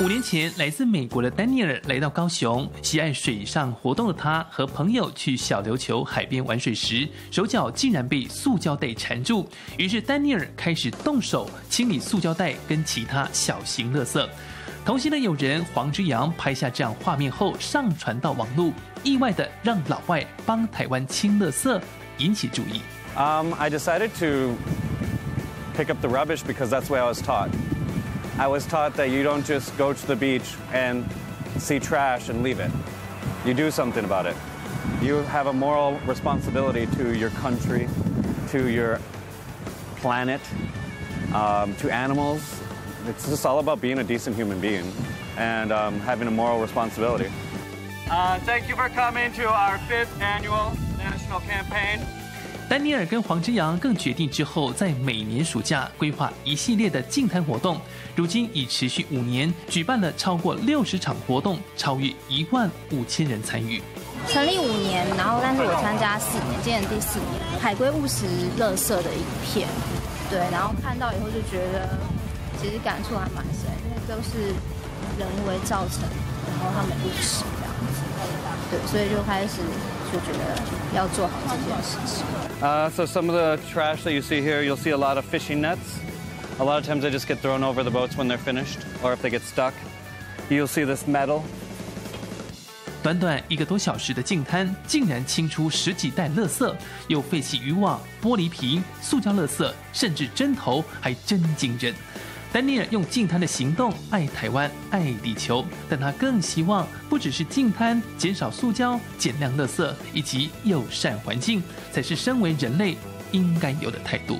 五年前，来自美国的丹尼尔来到高雄，喜爱水上活动的他，和朋友去小琉球海边玩水时，手脚竟然被塑胶袋缠住。于是，丹尼尔开始动手清理塑胶袋跟其他小型垃圾。同行的友人黄之阳拍下这样画面后，上传到网络，意外的让老外帮台湾清垃圾，引起注意。Um, I decided to pick up the rubbish because that's what I was taught. I was taught that you don't just go to the beach and see trash and leave it. You do something about it. You have a moral responsibility to your country, to your planet, um, to animals. It's just all about being a decent human being and um, having a moral responsibility. Uh, thank you for coming to our fifth annual national campaign. 丹尼尔跟黄之阳更决定之后，在每年暑假规划一系列的净滩活动，如今已持续五年，举办了超过六十场活动，超越一万五千人参与。成立五年，然后但是我参加四年，今年第四年。海龟务实乐色的影片，对，然后看到以后就觉得，其实感触还蛮深，因为都是人为造成，然后他们务实这样子，对，所以就开始。就觉得要做好这件事情。Uh, so some of the trash that you see here, you'll see a lot of fishing nets. A lot of times they just get thrown over the boats when they're finished, or if they get stuck. You'll see this metal. 短短一个多小时的净滩，竟然清出十几袋垃圾，有废弃渔网、玻璃瓶、塑胶垃圾，甚至针头，还真惊人。丹尼尔用净滩的行动爱台湾、爱地球，但他更希望不只是净滩，减少塑胶、减量垃圾以及友善环境，才是身为人类应该有的态度。